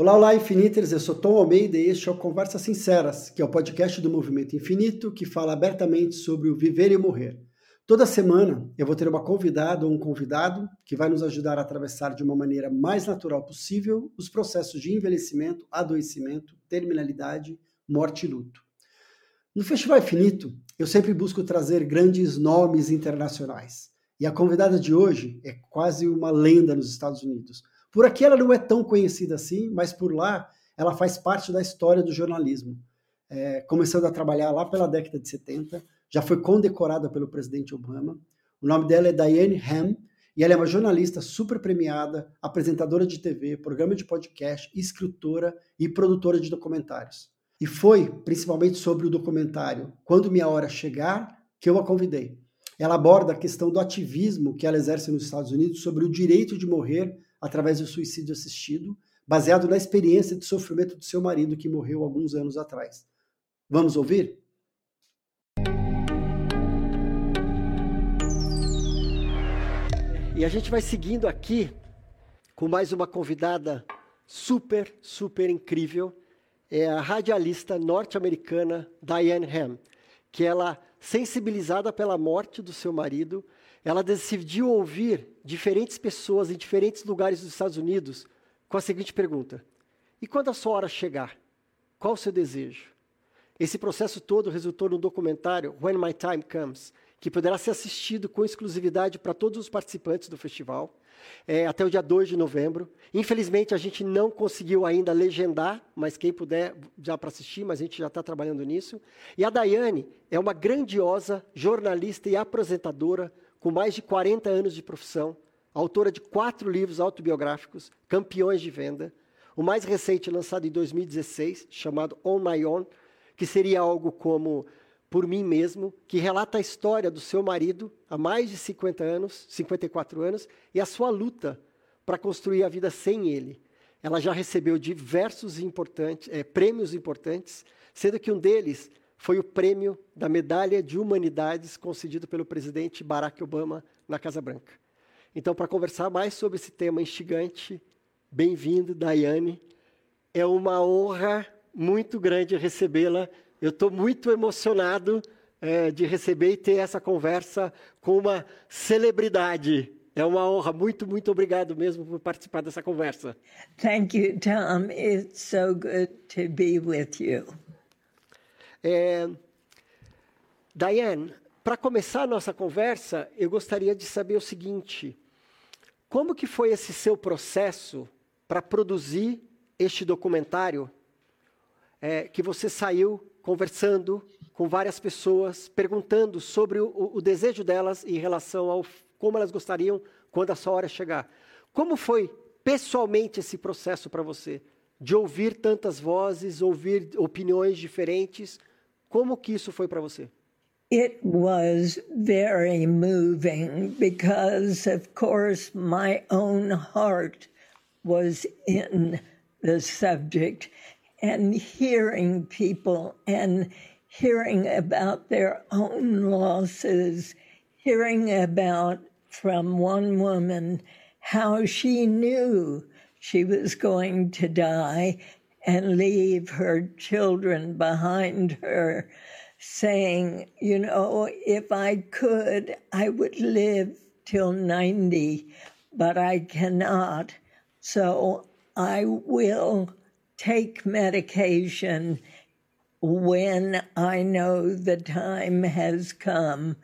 Olá, olá, Infiniters! Eu sou Tom Almeida e este é o Conversas Sinceras, que é o podcast do Movimento Infinito que fala abertamente sobre o viver e morrer. Toda semana eu vou ter uma convidada ou um convidado que vai nos ajudar a atravessar de uma maneira mais natural possível os processos de envelhecimento, adoecimento, terminalidade, morte e luto. No Festival Infinito, eu sempre busco trazer grandes nomes internacionais. E a convidada de hoje é quase uma lenda nos Estados Unidos por aqui ela não é tão conhecida assim, mas por lá ela faz parte da história do jornalismo. É, começando a trabalhar lá pela década de 70, já foi condecorada pelo presidente Obama. O nome dela é Diane Ham e ela é uma jornalista super premiada, apresentadora de TV, programa de podcast, escritora e produtora de documentários. E foi principalmente sobre o documentário Quando Minha Hora Chegar que eu a convidei. Ela aborda a questão do ativismo que ela exerce nos Estados Unidos sobre o direito de morrer através do suicídio assistido, baseado na experiência de sofrimento do seu marido que morreu alguns anos atrás. Vamos ouvir? E a gente vai seguindo aqui com mais uma convidada super, super incrível. É a radialista norte-americana Diane Ham, que ela, sensibilizada pela morte do seu marido, ela decidiu ouvir diferentes pessoas em diferentes lugares dos Estados Unidos com a seguinte pergunta: E quando a sua hora chegar, qual o seu desejo? Esse processo todo resultou no documentário When My Time Comes, que poderá ser assistido com exclusividade para todos os participantes do festival, é, até o dia 2 de novembro. Infelizmente, a gente não conseguiu ainda legendar, mas quem puder já para assistir, mas a gente já está trabalhando nisso. E a Daiane é uma grandiosa jornalista e apresentadora com mais de 40 anos de profissão, autora de quatro livros autobiográficos, campeões de venda. O mais recente, lançado em 2016, chamado On My Own, que seria algo como Por Mim Mesmo, que relata a história do seu marido há mais de 50 anos, 54 anos, e a sua luta para construir a vida sem ele. Ela já recebeu diversos importantes, é, prêmios importantes, sendo que um deles foi o prêmio da Medalha de Humanidades concedido pelo presidente Barack Obama na Casa Branca. Então, para conversar mais sobre esse tema instigante, bem-vindo, Daiane. É uma honra muito grande recebê-la. Eu estou muito emocionado é, de receber e ter essa conversa com uma celebridade. É uma honra. Muito, muito obrigado mesmo por participar dessa conversa. Thank you, Tom. It's so good to be with you. É, Diane, para começar a nossa conversa, eu gostaria de saber o seguinte: como que foi esse seu processo para produzir este documentário é, que você saiu conversando com várias pessoas, perguntando sobre o, o, desejo delas em relação ao como elas gostariam quando a sua hora chegar. Como foi pessoalmente esse processo para você? De ouvir tantas vozes, ouvir opiniões diferentes, Como que isso foi para você? It was very moving because, of course, my own heart was in the subject and hearing people and hearing about their own losses, hearing about from one woman how she knew she was going to die and leave her children behind her, saying, You know, if I could, I would live till 90, but I cannot. So I will take medication when I know the time has come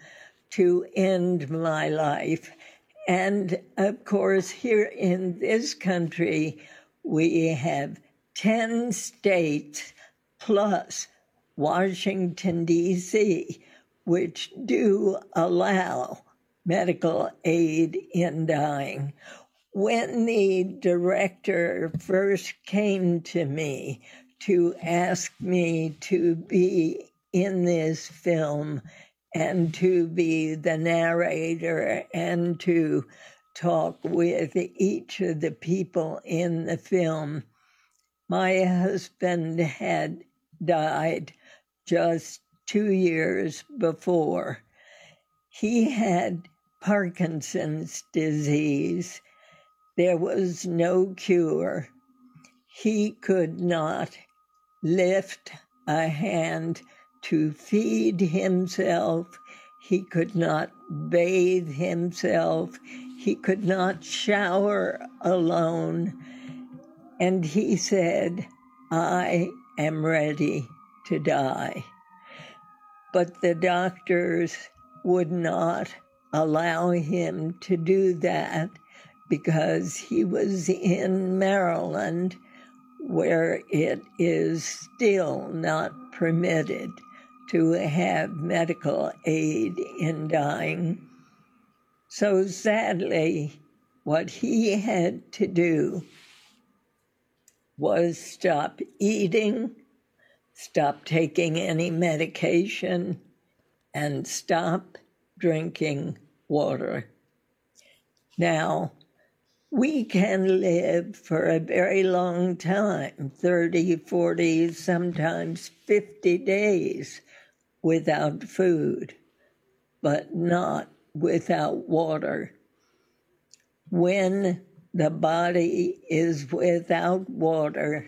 to end my life. And of course, here in this country, we have 10 states plus Washington, D.C., which do allow medical aid in dying. When the director first came to me to ask me to be in this film and to be the narrator and to talk with each of the people in the film, my husband had died just two years before. He had Parkinson's disease. There was no cure. he could not lift a hand to feed himself. He could not bathe himself. He could not shower alone. And he said, I am ready to die. But the doctors would not allow him to do that because he was in Maryland, where it is still not permitted to have medical aid in dying. So sadly, what he had to do was stop eating, stop taking any medication, and stop drinking water. Now, we can live for a very long time 30, 40, sometimes 50 days without food, but not without water. When the body is without water,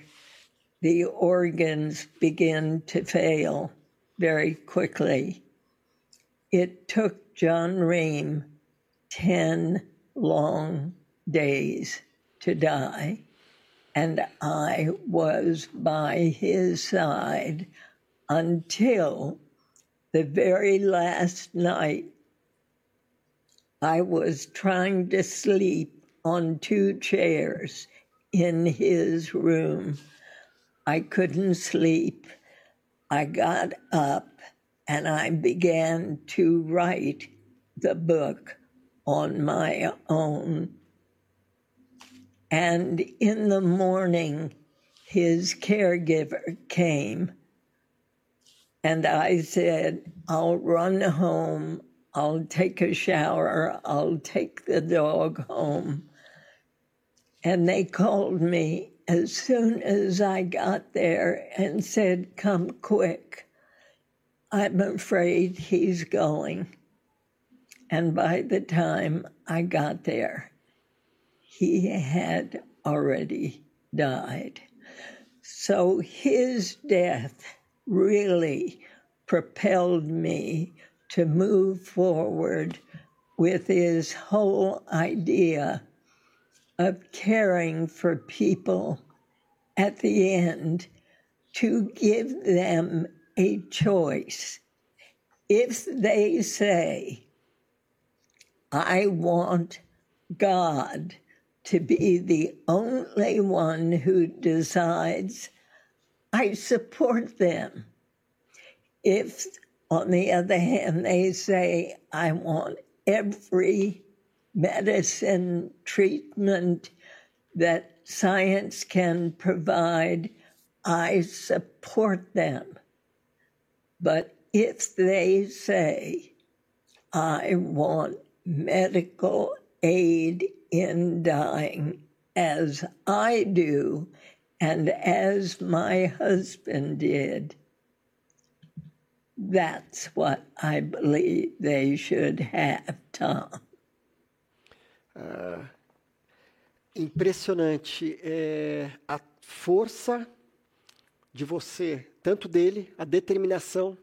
the organs begin to fail very quickly. It took John Rehm 10 long days to die, and I was by his side until the very last night I was trying to sleep on two chairs in his room. I couldn't sleep. I got up and I began to write the book on my own. And in the morning, his caregiver came. And I said, I'll run home. I'll take a shower. I'll take the dog home. And they called me as soon as I got there and said, Come quick. I'm afraid he's going. And by the time I got there, he had already died. So his death really propelled me to move forward with his whole idea of caring for people at the end to give them a choice. If they say, I want God to be the only one who decides, I support them. If, on the other hand, they say, I want every medicine treatment that science can provide, I support them. But if they say, I want medical aid in dying, as I do, and as my husband did, that's what I believe they should have, Tom. Uh, impressionante. É, a força de você, tanto dele, a determinação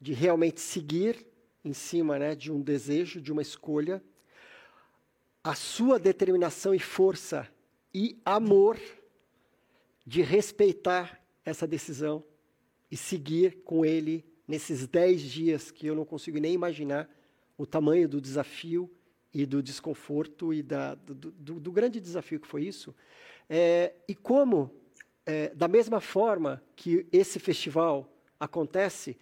de realmente seguir em cima né, de um desejo, de uma escolha, a sua determinação e força e amor de respeitar essa decisão e seguir com ele nesses dez dias que eu não consigo nem imaginar o tamanho do desafio e do desconforto e da, do, do, do grande desafio que foi isso. É, e como, é, da mesma forma que esse festival acontece,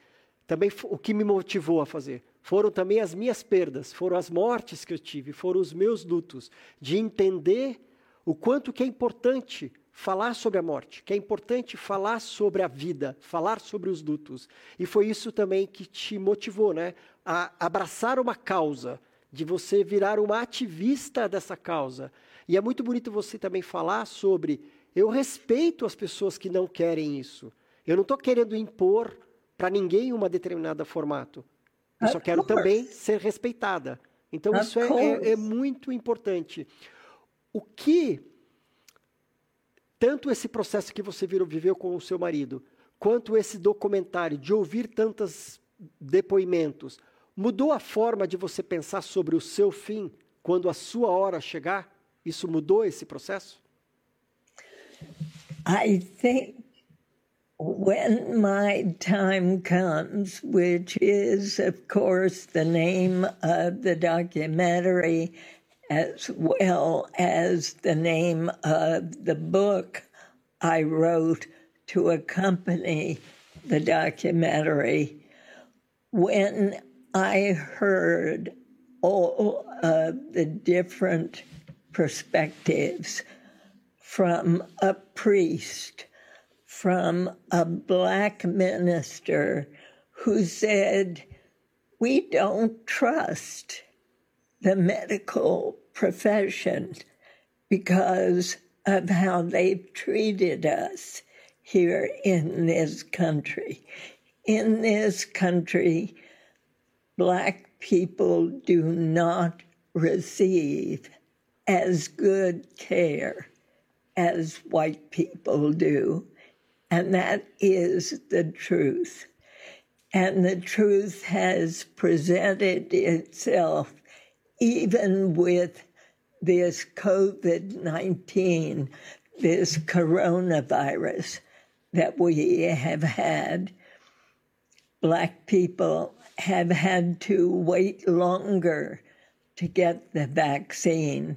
também o que me motivou a fazer foram também as minhas perdas, foram as mortes que eu tive, foram os meus lutos, de entender o quanto que é importante falar sobre a morte, que é importante falar sobre a vida, falar sobre os lutos. E foi isso também que te motivou, né, a abraçar uma causa, de você virar uma ativista dessa causa. E é muito bonito você também falar sobre eu respeito as pessoas que não querem isso. Eu não estou querendo impor para ninguém uma determinada formato. Eu só quero também ser respeitada. Então of isso é, é, é muito importante. O que tanto esse processo que você virou, viveu com o seu marido, quanto esse documentário, de ouvir tantos depoimentos, mudou a forma de você pensar sobre o seu fim quando a sua hora chegar? Isso mudou esse processo? I think when my time comes, which is, of course, the name of the documentary, as well as the name of the book I wrote to accompany the documentary, when I heard all of the different perspectives from a priest from a black minister who said, We don't trust the medical profession because of how they've treated us here in this country. In this country, black people do not receive as good care as white people do. And that is the truth. And the truth has presented itself even with this COVID 19, this coronavirus that we have had. Black people have had to wait longer to get the vaccine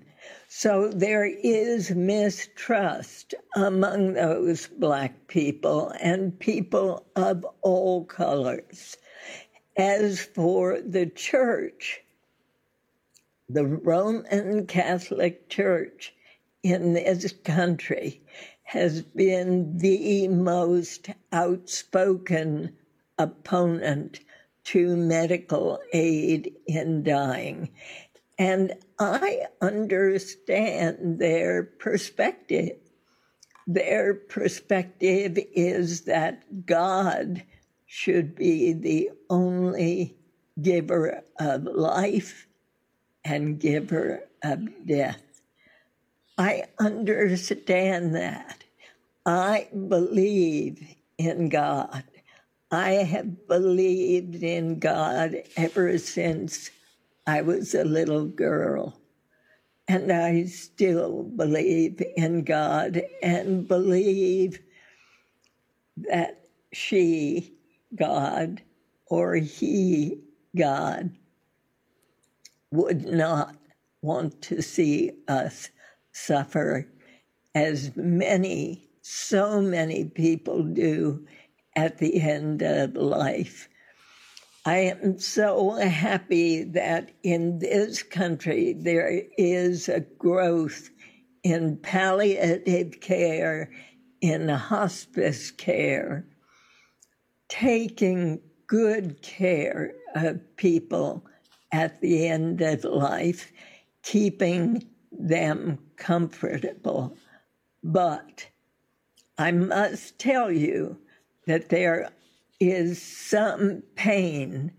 so there is mistrust among those black people and people of all colors. As for the church, the Roman Catholic Church in this country has been the most outspoken opponent to medical aid in dying. And I understand their perspective. Their perspective is that God should be the only giver of life and giver of death. I understand that. I believe in God. I have believed in God ever since I was a little girl. And I still believe in God and believe that she, God, or he, God, would not want to see us suffer as many, so many people do at the end of life. I am so happy that in this country there is a growth in palliative care, in hospice care, taking good care of people at the end of life, keeping them comfortable. But I must tell you that there is some pain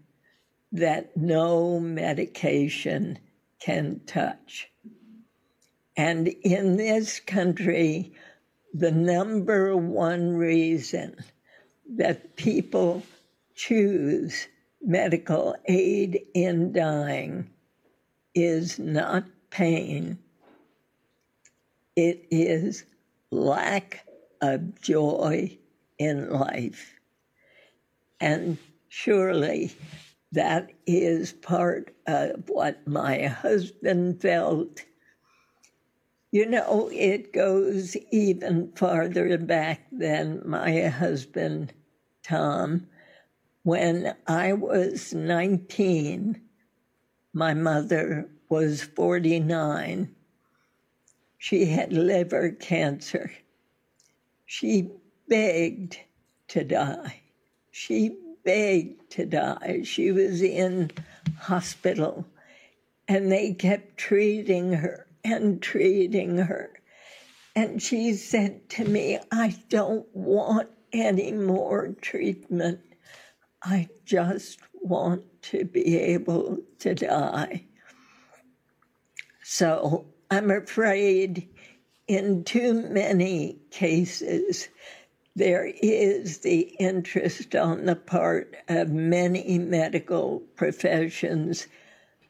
that no medication can touch. And in this country, the number one reason that people choose medical aid in dying is not pain, it is lack of joy in life. And surely that is part of what my husband felt. You know, it goes even farther back than my husband, Tom. When I was 19, my mother was 49. She had liver cancer. She begged to die. She begged to die. She was in hospital and they kept treating her and treating her. And she said to me, I don't want any more treatment. I just want to be able to die. So I'm afraid in too many cases, there is the interest on the part of many medical professions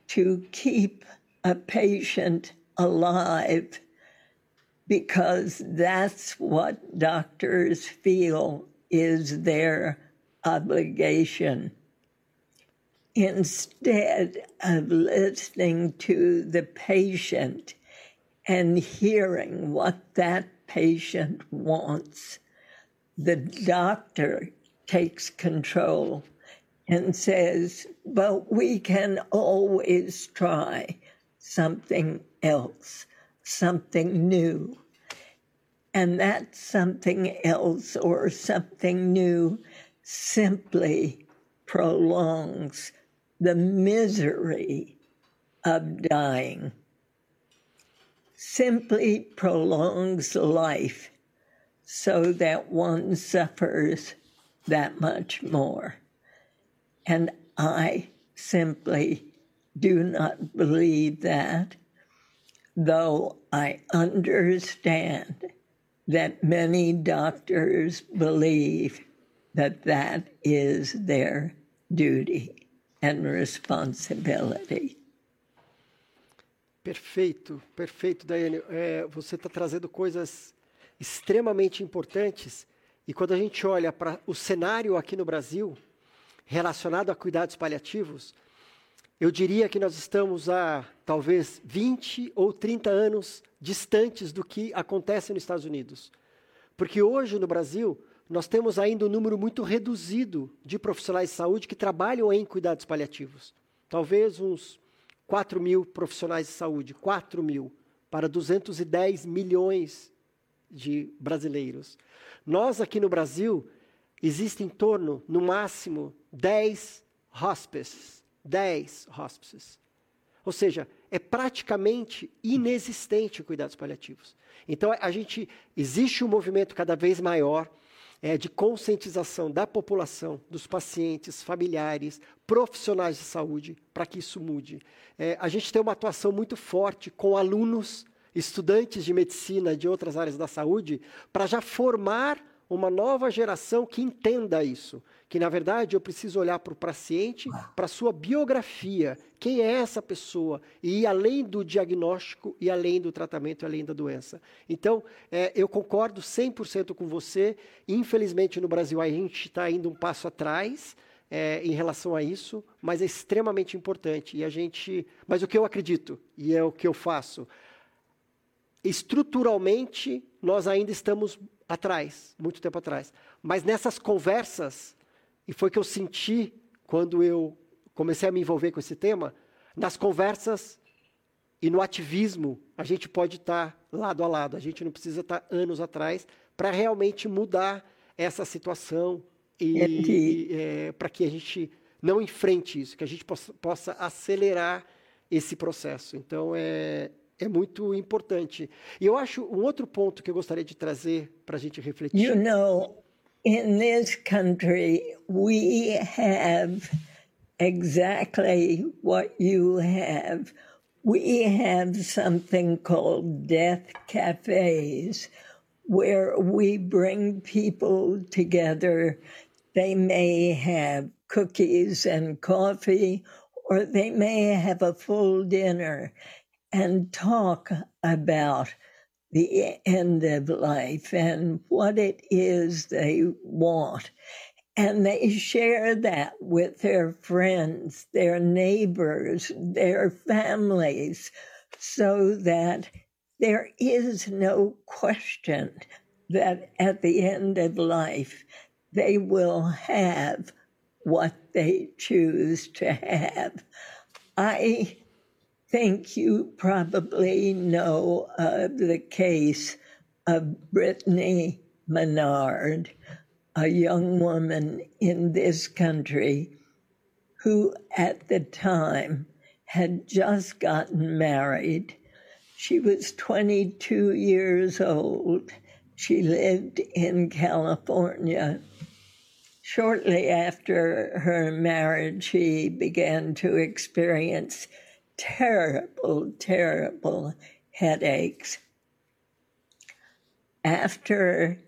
to keep a patient alive because that's what doctors feel is their obligation. Instead of listening to the patient and hearing what that patient wants, the doctor takes control and says, but we can always try something else, something new. And that something else or something new simply prolongs the misery of dying, simply prolongs life so that one suffers that much more. And I simply do not believe that, though I understand that many doctors believe that that is their duty and responsibility. Perfeito, perfeito, Daiane. É, você está trazendo coisas extremamente importantes. E quando a gente olha para o cenário aqui no Brasil, relacionado a cuidados paliativos, eu diria que nós estamos a talvez 20 ou 30 anos distantes do que acontece nos Estados Unidos. Porque hoje no Brasil, nós temos ainda um número muito reduzido de profissionais de saúde que trabalham em cuidados paliativos. Talvez uns 4 mil profissionais de saúde, 4 mil, para 210 milhões de brasileiros. Nós aqui no Brasil, existe em torno, no máximo, 10 hospices. 10 hospices. Ou seja, é praticamente inexistente cuidados paliativos. Então, a gente existe um movimento cada vez maior é, de conscientização da população, dos pacientes, familiares, profissionais de saúde, para que isso mude. É, a gente tem uma atuação muito forte com alunos, estudantes de medicina de outras áreas da saúde, para já formar uma nova geração que entenda isso. Que, na verdade, eu preciso olhar para o paciente, para a sua biografia. Quem é essa pessoa? E ir além do diagnóstico, e além do tratamento, e além da doença. Então, é, eu concordo 100% com você. Infelizmente, no Brasil, a gente está indo um passo atrás. É, em relação a isso, mas é extremamente importante. E a gente, mas o que eu acredito e é o que eu faço, estruturalmente nós ainda estamos atrás, muito tempo atrás. Mas nessas conversas, e foi que eu senti quando eu comecei a me envolver com esse tema, nas conversas e no ativismo, a gente pode estar lado a lado, a gente não precisa estar anos atrás para realmente mudar essa situação e, e é, para que a gente não enfrente isso, que a gente possa, possa acelerar esse processo. Então, é, é muito importante. E eu acho um outro ponto que eu gostaria de trazer para a gente refletir. You know, in this country, we have exactly what you have. We have something called death cafes where we bring people together. They may have cookies and coffee, or they may have a full dinner and talk about the end of life and what it is they want. And they share that with their friends, their neighbors, their families, so that there is no question that at the end of life they will have what they choose to have. I think you probably know of the case of Brittany Maynard, a young woman in this country who at the time had just gotten married. She was 22 years old. She lived in California. Shortly after her marriage, she began to experience terrible, terrible headaches. after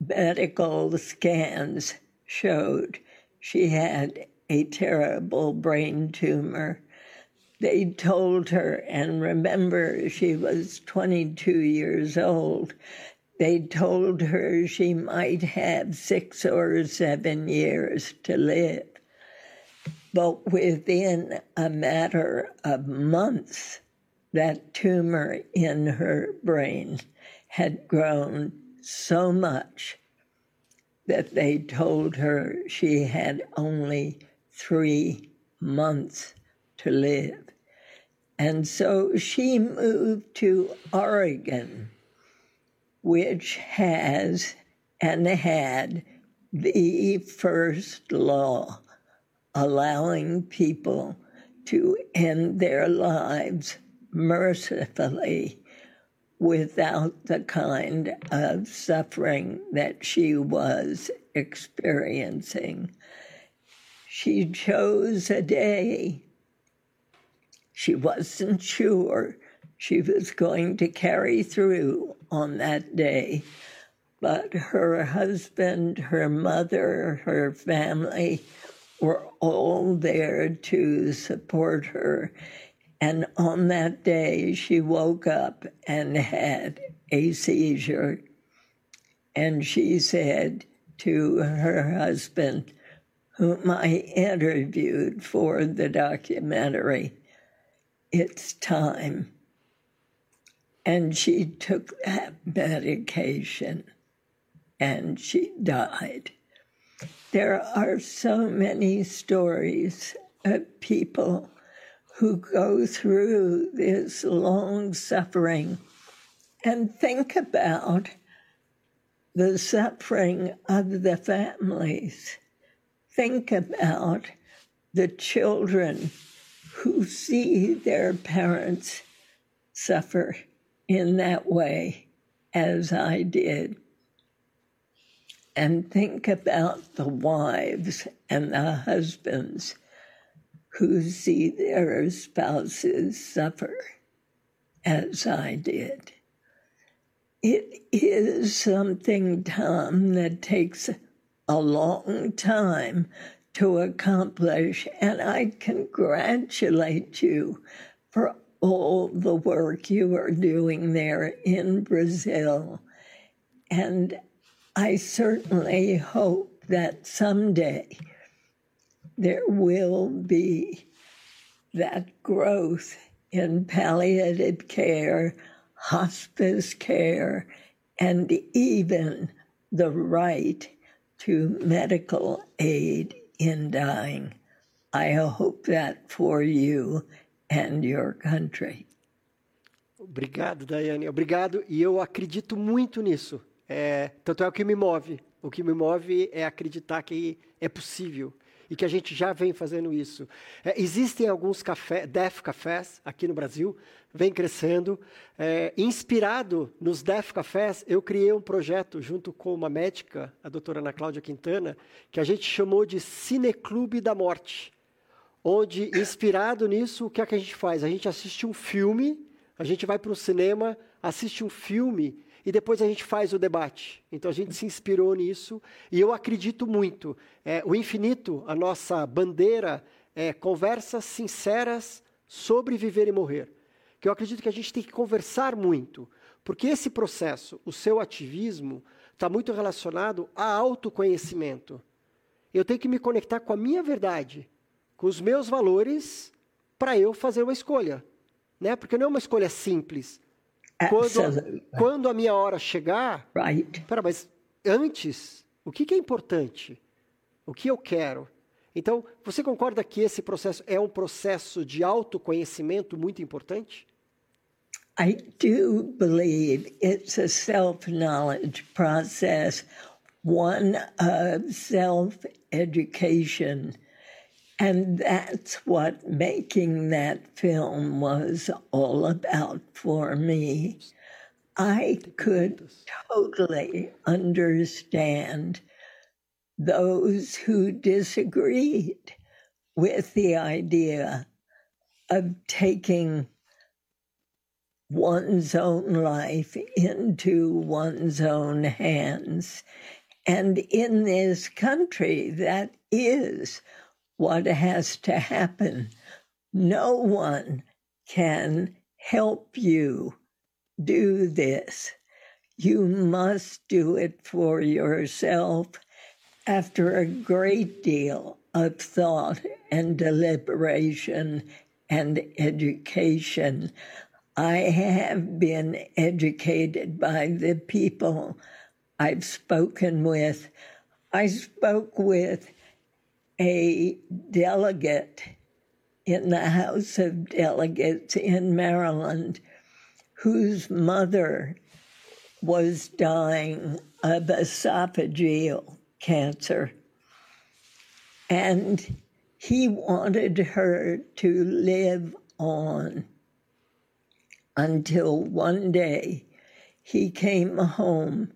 medical scans showed she had a terrible brain tumor. They told her, and remember, she was 22 years old. They told her she might have six or seven years to live. But within a matter of months, that tumor in her brain had grown so much that they told her she had only three months to live. And so she moved to Oregon, which has and had the first law allowing people to end their lives mercifully without the kind of suffering that she was experiencing. She chose a day. She wasn't sure she was going to carry through on that day, but her husband, her mother, her family were all there to support her. And on that day, she woke up and had a seizure. And she said to her husband, whom I interviewed for the documentary, It's time. And she took that medication and she died. There are so many stories of people who go through this long suffering and think about the suffering of the families think about the children who see their parents suffer in that way, as I did. And think about the wives and the husbands who see their spouses suffer, as I did. It is something, Tom, that takes a long time to accomplish, and I congratulate you for all the work you are doing there in Brazil. And I certainly hope that someday there will be that growth in palliative care, hospice care, and even the right to medical aid in dying. I hope that for you and your country. Obrigado, Daiane. Obrigado. E eu acredito muito nisso. É, tanto é o que me move. O que me move é acreditar que é possível e que a gente já vem fazendo isso. É, existem alguns café, Deaf Cafés aqui no Brasil, vem crescendo. É, inspirado nos Deaf Cafés, eu criei um projeto junto com uma médica, a doutora Ana Cláudia Quintana, que a gente chamou de Cineclube da Morte. Onde, inspirado nisso, o que é que a gente faz? A gente assiste um filme, a gente vai para o cinema, assiste um filme e depois a gente faz o debate. Então a gente se inspirou nisso e eu acredito muito. É, o infinito, a nossa bandeira, é conversas sinceras sobre viver e morrer. Que eu acredito que a gente tem que conversar muito, porque esse processo, o seu ativismo, está muito relacionado a autoconhecimento. Eu tenho que me conectar com a minha verdade, com os meus valores, para eu fazer uma escolha. Né? Porque não é uma escolha simples. Quando, quando a minha hora chegar, right. pera, mas antes, o que, que é importante? O que eu quero? Então, você concorda que esse processo é um processo de autoconhecimento muito importante? I do believe it's a self knowledge process, one of self education. And that's what making that film was all about for me. I could totally understand those who disagreed with the idea of taking one's own life into one's own hands. And in this country, that is what has to happen. No one can help you do this. You must do it for yourself after a great deal of thought and deliberation and education. I have been educated by the people I've spoken with. I spoke with a delegate in the House of Delegates in Maryland whose mother was dying of esophageal cancer. And he wanted her to live on until one day he came home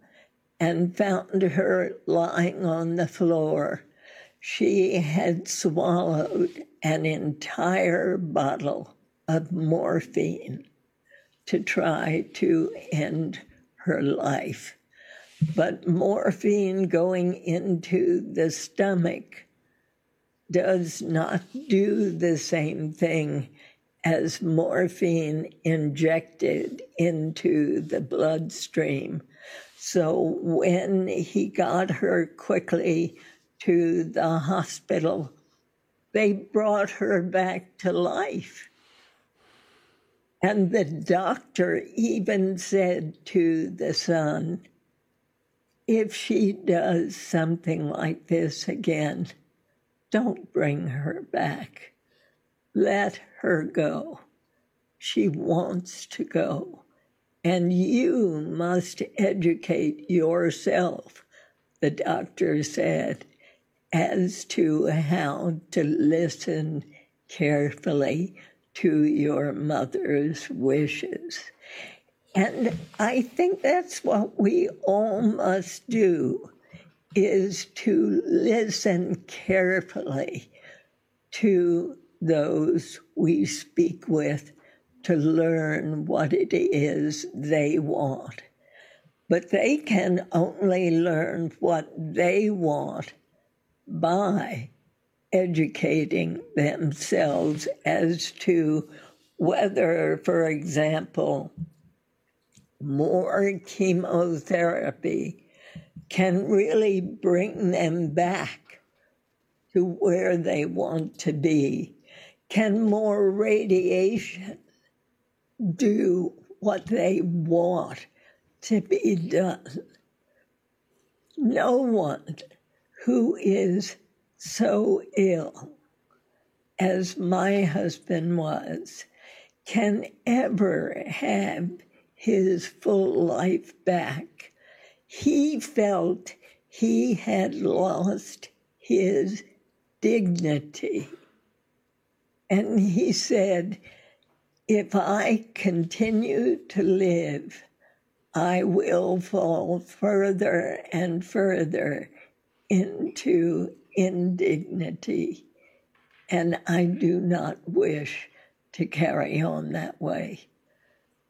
and found her lying on the floor. She had swallowed an entire bottle of morphine to try to end her life. But morphine going into the stomach does not do the same thing as morphine injected into the bloodstream. So when he got her quickly to the hospital, they brought her back to life. And the doctor even said to the son, if she does something like this again, don't bring her back. Let her go. She wants to go. And you must educate yourself, the doctor said, as to how to listen carefully to your mother's wishes. And I think that's what we all must do is to listen carefully to those we speak with to learn what it is they want. But they can only learn what they want by educating themselves as to whether, for example, more chemotherapy can really bring them back to where they want to be. Can more radiation do what they want to be done? No one who is so ill as my husband was can ever have his full life back. He felt he had lost his dignity. And he said, If I continue to live, I will fall further and further into indignity. And I do not wish to carry on that way.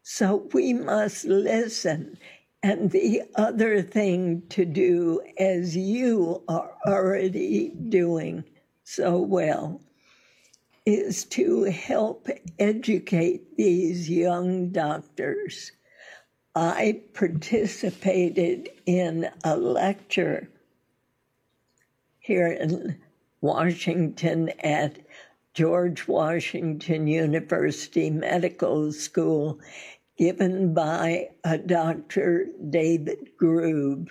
So we must listen. And the other thing to do, as you are already doing so well, is to help educate these young doctors. I participated in a lecture here in Washington at George Washington University Medical School given by a Dr. David Grube,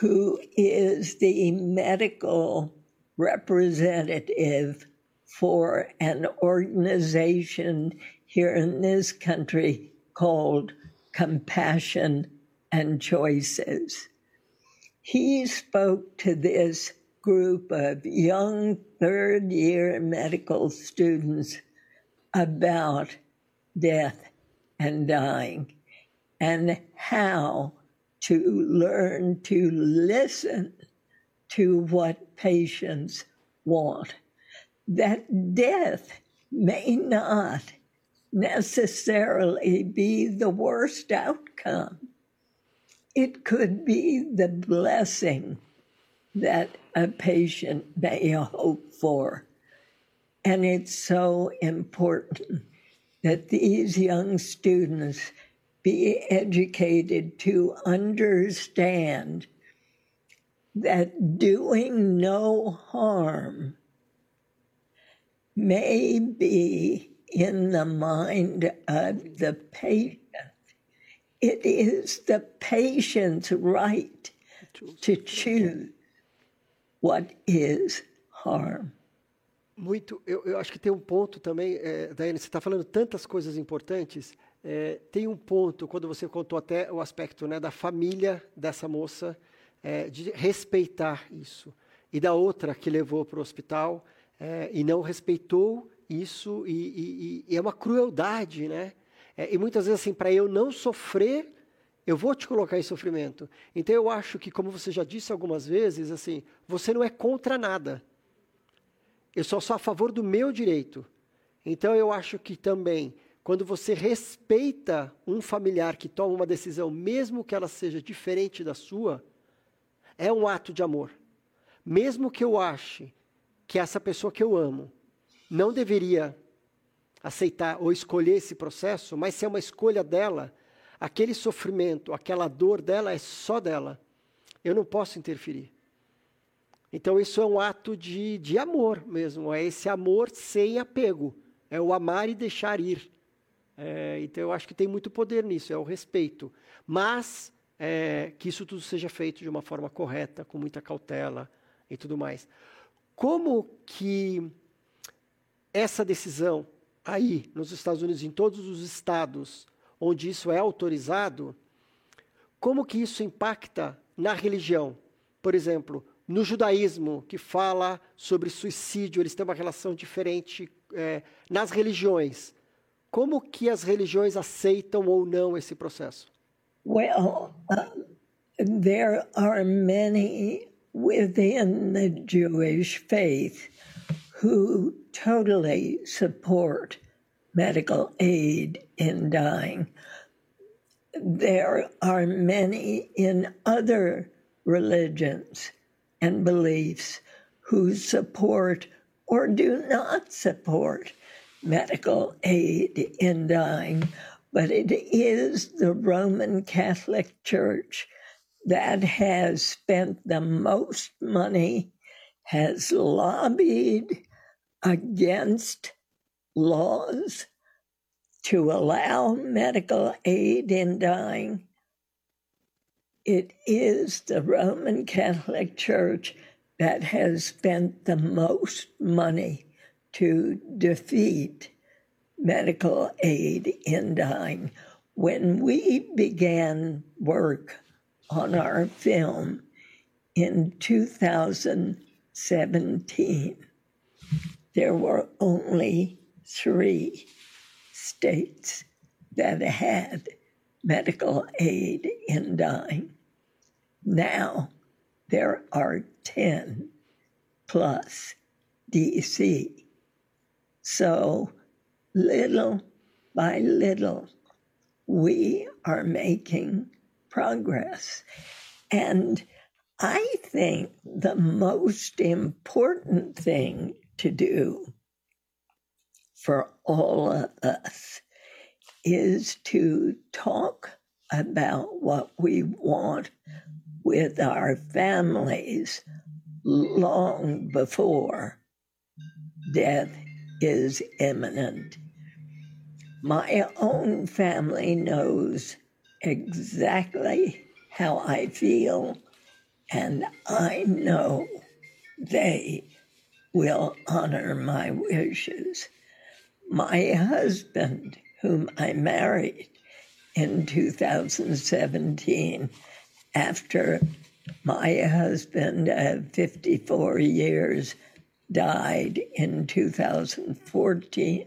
who is the medical representative for an organization here in this country called Compassion and Choices. He spoke to this group of young third year medical students about death and dying and how to learn to listen to what patients want. That death may not necessarily be the worst outcome. It could be the blessing that a patient may hope for. And it's so important that these young students be educated to understand that doing no harm may be in the mind of the patient. It is the patient's right to choose what is harm. Muito, eu, eu, acho que tem um ponto também, é, Daiane, você está falando tantas coisas importantes. É, tem um ponto, quando você contou até o aspecto né, da família dessa moça, é, de respeitar isso. E da outra que levou para o hospital é, e não respeitou isso, e, e, e é uma crueldade, né? É, e muitas vezes, assim, para eu não sofrer, eu vou te colocar em sofrimento. Então, eu acho que, como você já disse algumas vezes, assim, você não é contra nada. Eu só sou a favor do meu direito. Então, eu acho que também, quando você respeita um familiar que toma uma decisão, mesmo que ela seja diferente da sua, é um ato de amor. Mesmo que eu ache que essa pessoa que eu amo não deveria aceitar ou escolher esse processo, mas se é uma escolha dela, aquele sofrimento, aquela dor dela é só dela. Eu não posso interferir. Então, isso é um ato de, de amor mesmo, é esse amor sem apego, é o amar e deixar ir. É, então, eu acho que tem muito poder nisso, é o respeito. Mas é, que isso tudo seja feito de uma forma correta, com muita cautela e tudo mais. Como que essa decisão aí nos Estados Unidos, em todos os estados onde isso é autorizado, como que isso impacta na religião? Por exemplo, no judaísmo, que fala sobre suicídio, eles têm uma relação diferente é, nas religiões. Como que as religiões aceitam ou não esse processo? Well, uh, there are many within the Jewish faith who totally support medical aid in dying. There are many in other religions and beliefs who support or do not support medical aid in dying, but it is the Roman Catholic Church that has spent the most money, has lobbied against laws to allow medical aid in dying. It is the Roman Catholic Church that has spent the most money to defeat medical aid in dying. When we began work on our film in 2017, there were only three states that had medical aid in dying. Now there are 10 plus DC. So little by little, we are making progress. And I think the most important thing to do for all of us is to talk about what we want with our families long before death is imminent. My own family knows exactly how I feel, and I know they will honor my wishes. My husband, whom I married in 2017, after my husband of 54 years died in 2014,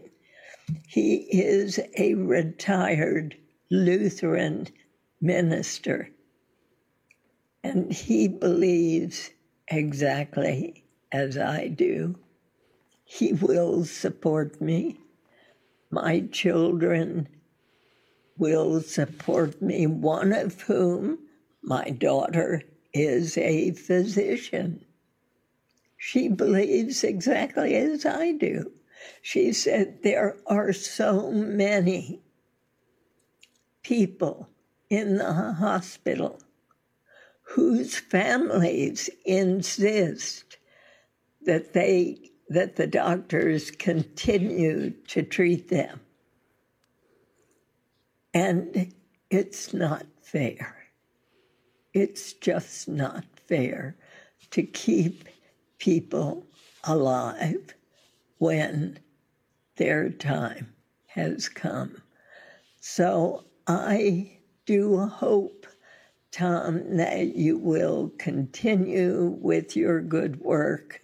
he is a retired Lutheran minister. And he believes exactly as I do. He will support me. My children will support me, one of whom, my daughter, is a physician. She believes exactly as I do. She said, There are so many people in the hospital whose families insist that they that the doctors continue to treat them. And it's not fair. It's just not fair to keep people alive when their time has come. So I do hope, Tom, that you will continue with your good work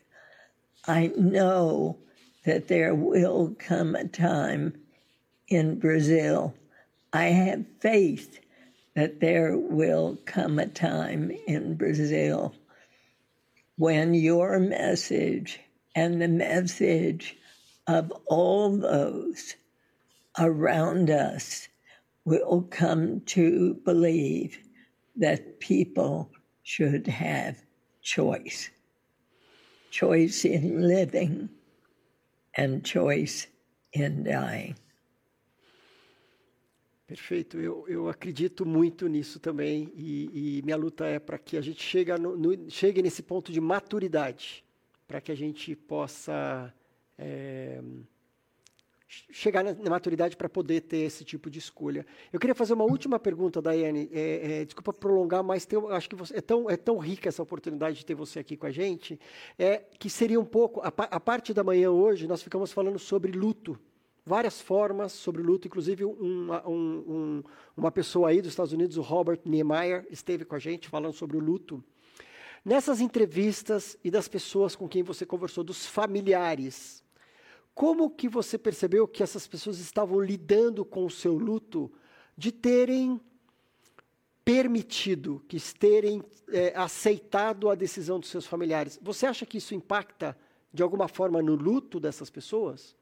I know that there will come a time in Brazil. I have faith that there will come a time in Brazil when your message and the message of all those around us will come to believe that people should have choice choice in living and choice in dying. Perfeito, eu, eu acredito muito nisso também e, e minha luta é para que a gente chegue, no, no, chegue nesse ponto de maturidade, para que a gente possa é, chegar na, maturidade para poder ter esse tipo de escolha. Eu queria fazer uma última pergunta, Daiane. É, é, desculpa prolongar, mas tem, acho que você, é, tão, é tão rica essa oportunidade de ter você aqui com a gente, é, que seria um pouco. A, a parte da manhã hoje, nós ficamos falando sobre luto. Várias formas sobre luto, inclusive um, um, uma pessoa aí dos Estados Unidos, o Robert Niemeyer, esteve com a gente falando sobre o luto. Nessas entrevistas e das pessoas com quem você conversou, dos familiares, como que você percebeu que essas pessoas estavam lidando com o seu luto de terem permitido, que terem é, aceitado a decisão dos seus familiares? Você acha que isso impacta de alguma forma no luto dessas pessoas?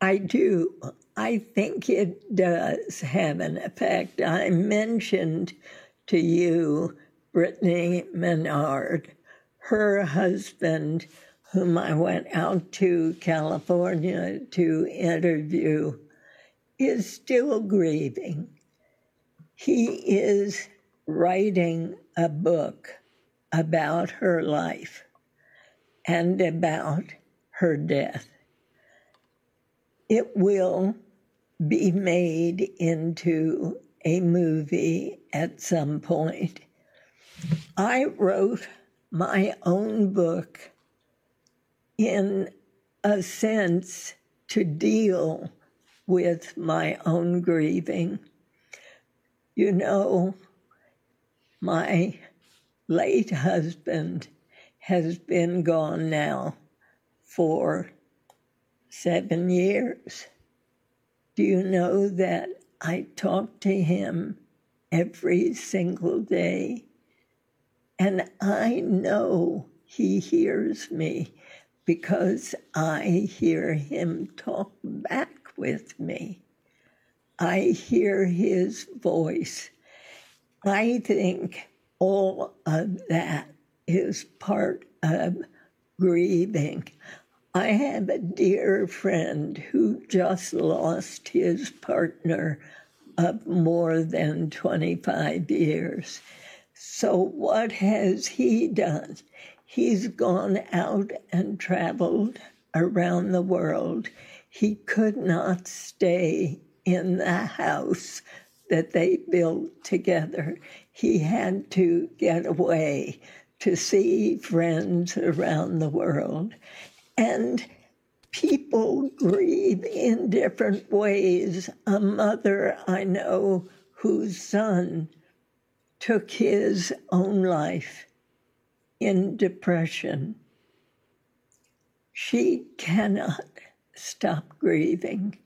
I do. I think it does have an effect. I mentioned to you Brittany Menard. Her husband whom I went out to California to interview, is still grieving. He is writing a book about her life and about her death. It will be made into a movie at some point. I wrote my own book in a sense, to deal with my own grieving. You know, my late husband has been gone now for seven years. Do you know that I talk to him every single day? And I know he hears me because I hear him talk back with me. I hear his voice. I think all of that is part of grieving. I have a dear friend who just lost his partner of more than 25 years. So, what has he done? He's gone out and traveled around the world. He could not stay in the house that they built together. He had to get away to see friends around the world. And people grieve in different ways. A mother I know whose son took his own life in depression. She cannot stop grieving.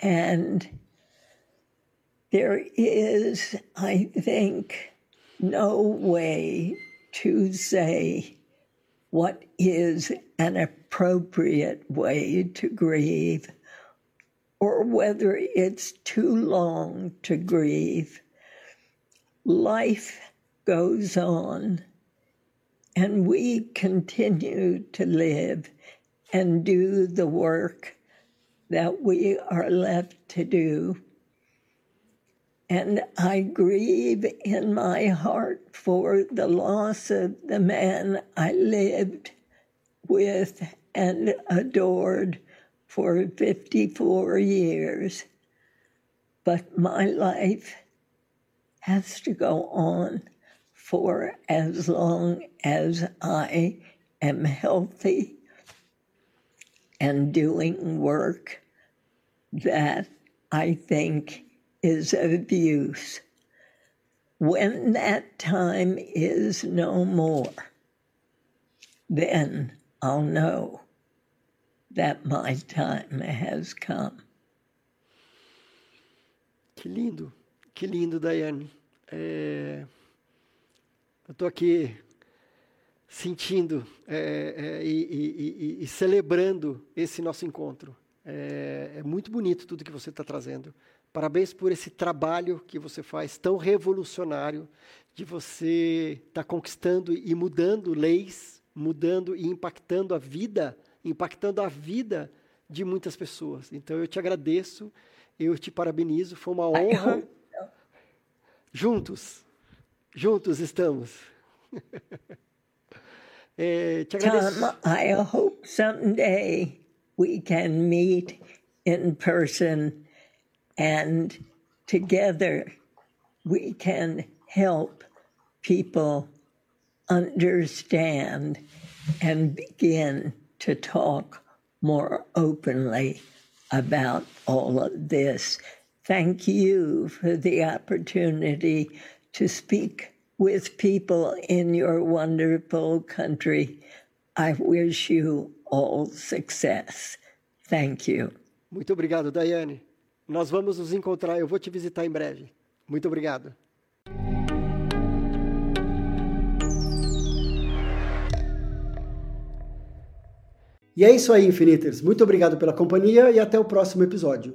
And there is, I think, no way to say what is an appropriate way to grieve. or whether it's too long to grieve. Life goes on, and we continue to live and do the work that we are left to do. And I grieve in my heart for the loss of the man I lived with and adored for 54 years. But my life has to go on for as long as I am healthy and doing work that I think is abuse. When that time is no more, then I'll know that my time has come. Que lindo, que lindo, Daiane. É, eu estou aqui sentindo é, é, e, e, e, celebrando esse nosso encontro. É, é muito bonito tudo que você está trazendo. Parabéns por esse trabalho que você faz tão revolucionário de você estar tá conquistando e mudando leis, mudando e impactando a vida, impactando a vida de muitas pessoas. Então eu te agradeço, eu te parabenizo, foi uma honra. Juntos, juntos estamos. Eh, te. Tom, I hope someday we can meet in person and together we can help people understand and begin to talk more openly about all of this. Thank you for the opportunity to speak with people in your wonderful country. I wish you all success. Thank you. Muito obrigado, Daiane. Nós vamos nos encontrar, eu vou te visitar em breve. Muito obrigado. E é isso aí, Infiniters. Muito obrigado pela companhia e até o próximo episódio.